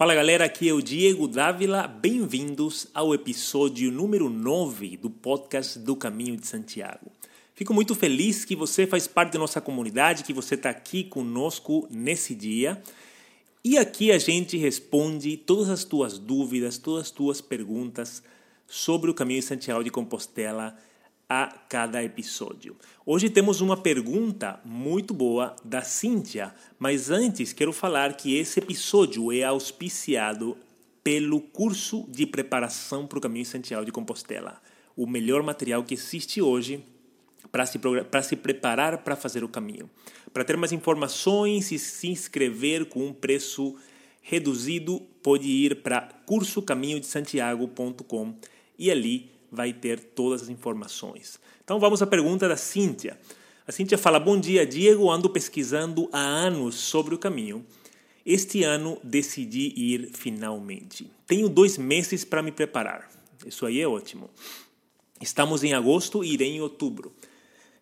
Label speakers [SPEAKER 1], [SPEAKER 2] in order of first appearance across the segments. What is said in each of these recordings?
[SPEAKER 1] Fala galera, aqui é o Diego Dávila, bem-vindos ao episódio número 9 do podcast do Caminho de Santiago. Fico muito feliz que você faz parte da nossa comunidade, que você está aqui conosco nesse dia. E aqui a gente responde todas as tuas dúvidas, todas as tuas perguntas sobre o Caminho de Santiago de Compostela a cada episódio. Hoje temos uma pergunta muito boa da Cíntia, mas antes quero falar que esse episódio é auspiciado pelo curso de preparação para o Caminho Santiago de Compostela, o melhor material que existe hoje para se, se preparar para fazer o caminho. Para ter mais informações e se inscrever com um preço reduzido, pode ir para cursocaminhodesantiago.com e ali vai ter todas as informações. Então vamos à pergunta da Cíntia. A Cíntia fala: Bom dia, Diego. Ando pesquisando há anos sobre o caminho. Este ano decidi ir finalmente. Tenho dois meses para me preparar. Isso aí é ótimo. Estamos em agosto e irei em outubro.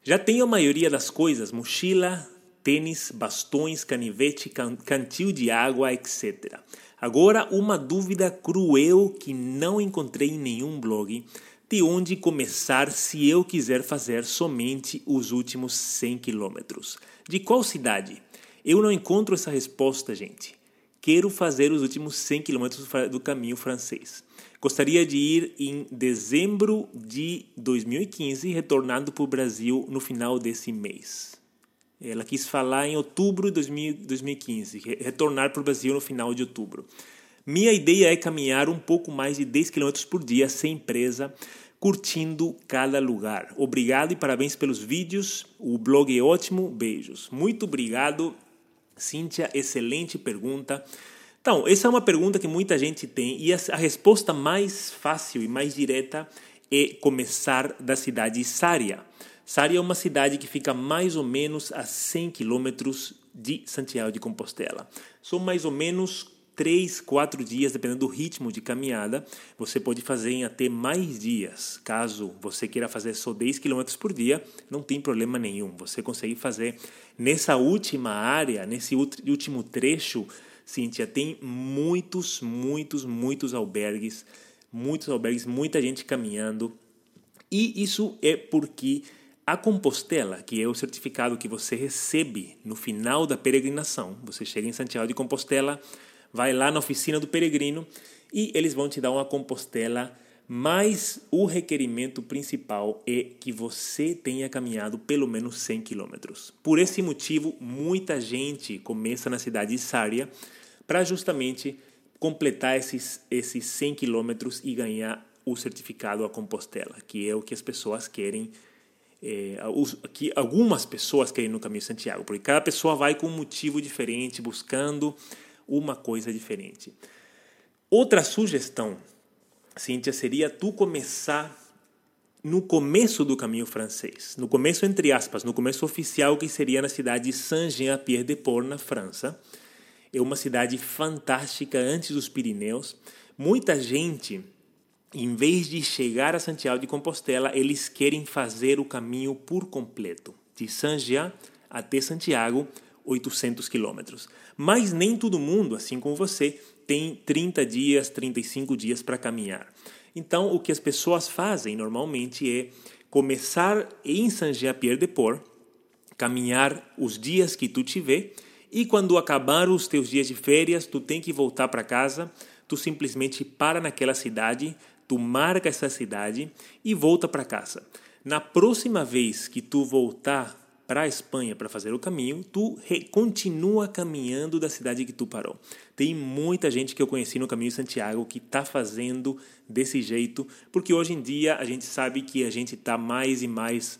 [SPEAKER 1] Já tenho a maioria das coisas: mochila, tênis, bastões, canivete, cantil de água, etc. Agora, uma dúvida cruel que não encontrei em nenhum blog de onde começar se eu quiser fazer somente os últimos 100 quilômetros. De qual cidade? Eu não encontro essa resposta, gente. Quero fazer os últimos 100 quilômetros do caminho francês. Gostaria de ir em dezembro de 2015, retornando para o Brasil no final desse mês. Ela quis falar em outubro de 2015, retornar para o Brasil no final de outubro. Minha ideia é caminhar um pouco mais de 10 km por dia sem presa, curtindo cada lugar. Obrigado e parabéns pelos vídeos. O blog é ótimo. Beijos. Muito obrigado, Cíntia. Excelente pergunta. Então, essa é uma pergunta que muita gente tem e a resposta mais fácil e mais direta é começar da cidade de Sária. Sária é uma cidade que fica mais ou menos a 100 quilômetros de Santiago de Compostela. São mais ou menos três, quatro dias, dependendo do ritmo de caminhada, você pode fazer em até mais dias. Caso você queira fazer só 10 km por dia, não tem problema nenhum. Você consegue fazer nessa última área, nesse último trecho, Cíntia, tem muitos, muitos, muitos albergues, muitos albergues, muita gente caminhando. E isso é porque a Compostela, que é o certificado que você recebe no final da peregrinação, você chega em Santiago de Compostela, vai lá na oficina do peregrino e eles vão te dar uma compostela, mas o requerimento principal é que você tenha caminhado pelo menos 100 quilômetros. Por esse motivo, muita gente começa na cidade de Sária para justamente completar esses, esses 100 quilômetros e ganhar o certificado a Compostela, que é o que as pessoas querem é, que algumas pessoas querem no caminho Santiago, porque cada pessoa vai com um motivo diferente, buscando uma coisa diferente. Outra sugestão, Cíntia, seria tu começar no começo do caminho francês, no começo entre aspas, no começo oficial que seria na cidade de Saint-Jean-Pied-de-Port, na França. É uma cidade fantástica antes dos Pirineus. Muita gente, em vez de chegar a Santiago de Compostela, eles querem fazer o caminho por completo, de Saint-Jean até Santiago, 800 quilômetros. Mas nem todo mundo, assim como você, tem 30 dias, 35 dias para caminhar. Então, o que as pessoas fazem normalmente é começar em Saint-Jean-Pierre-de-Port, caminhar os dias que tu tiver, e quando acabar os teus dias de férias, tu tem que voltar para casa, tu simplesmente para naquela cidade, tu marca essa cidade e volta para casa. Na próxima vez que tu voltar para a Espanha para fazer o caminho, tu continua caminhando da cidade que tu parou. Tem muita gente que eu conheci no caminho Santiago que está fazendo desse jeito, porque hoje em dia a gente sabe que a gente está mais e mais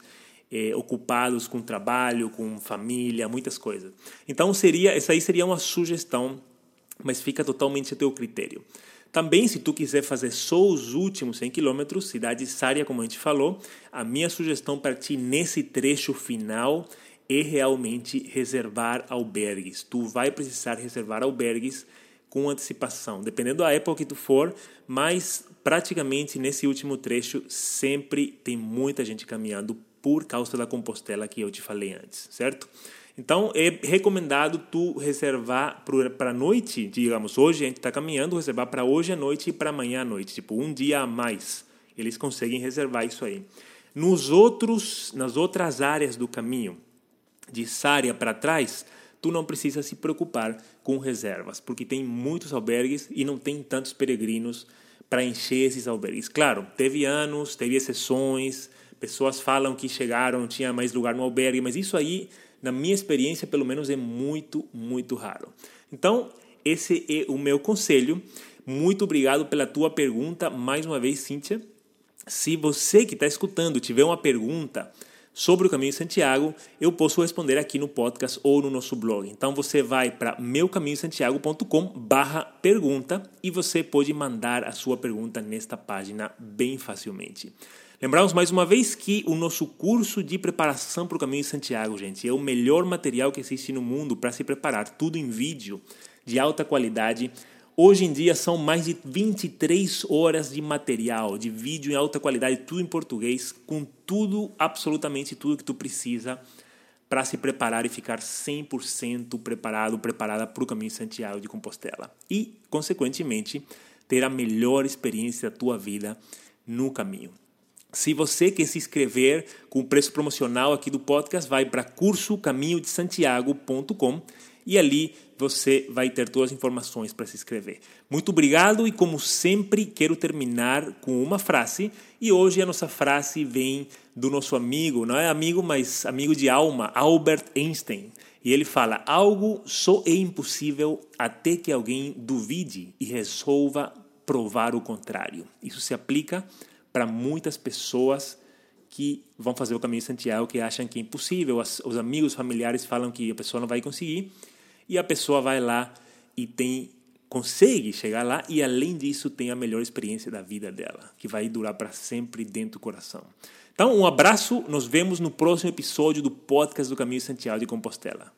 [SPEAKER 1] é, ocupados com trabalho, com família, muitas coisas. Então seria essa aí seria uma sugestão, mas fica totalmente a teu critério. Também, se tu quiser fazer só os últimos 100 km, cidade Sária, como a gente falou, a minha sugestão para ti nesse trecho final é realmente reservar albergues. Tu vai precisar reservar albergues com antecipação, dependendo da época que tu for, mas praticamente nesse último trecho sempre tem muita gente caminhando por causa da Compostela que eu te falei antes, certo? Então é recomendado tu reservar para noite, digamos, hoje a gente está caminhando, reservar para hoje à noite e para amanhã à noite, tipo um dia a mais. Eles conseguem reservar isso aí. Nos outros, nas outras áreas do caminho, de Sária para trás, tu não precisa se preocupar com reservas, porque tem muitos albergues e não tem tantos peregrinos para encher esses albergues. Claro, teve anos, teve exceções, pessoas falam que chegaram, tinha mais lugar no albergue, mas isso aí, na minha experiência, pelo menos é muito, muito raro. Então, esse é o meu conselho. Muito obrigado pela tua pergunta, mais uma vez, Cíntia. Se você que está escutando tiver uma pergunta sobre o Caminho de Santiago, eu posso responder aqui no podcast ou no nosso blog. Então você vai para meucaminhosantiago.com/pergunta e você pode mandar a sua pergunta nesta página bem facilmente. Lembramos mais uma vez que o nosso curso de preparação para o Caminho de Santiago, gente, é o melhor material que existe no mundo para se preparar, tudo em vídeo, de alta qualidade Hoje em dia são mais de 23 horas de material, de vídeo em alta qualidade, tudo em português, com tudo, absolutamente tudo que tu precisa para se preparar e ficar 100% preparado, preparada para o caminho de Santiago de Compostela. E, consequentemente, ter a melhor experiência da tua vida no caminho. Se você quer se inscrever com o preço promocional aqui do podcast, vai para cursocaminhodesantiago.com e ali você vai ter todas as informações para se inscrever. Muito obrigado e como sempre quero terminar com uma frase e hoje a nossa frase vem do nosso amigo, não é amigo, mas amigo de alma, Albert Einstein. E ele fala: algo só é impossível até que alguém duvide e resolva provar o contrário. Isso se aplica para muitas pessoas que vão fazer o caminho de Santiago que acham que é impossível. Os amigos, familiares falam que a pessoa não vai conseguir e a pessoa vai lá e tem consegue chegar lá e além disso tem a melhor experiência da vida dela, que vai durar para sempre dentro do coração. Então, um abraço, nos vemos no próximo episódio do podcast do Caminho Santiago de Compostela.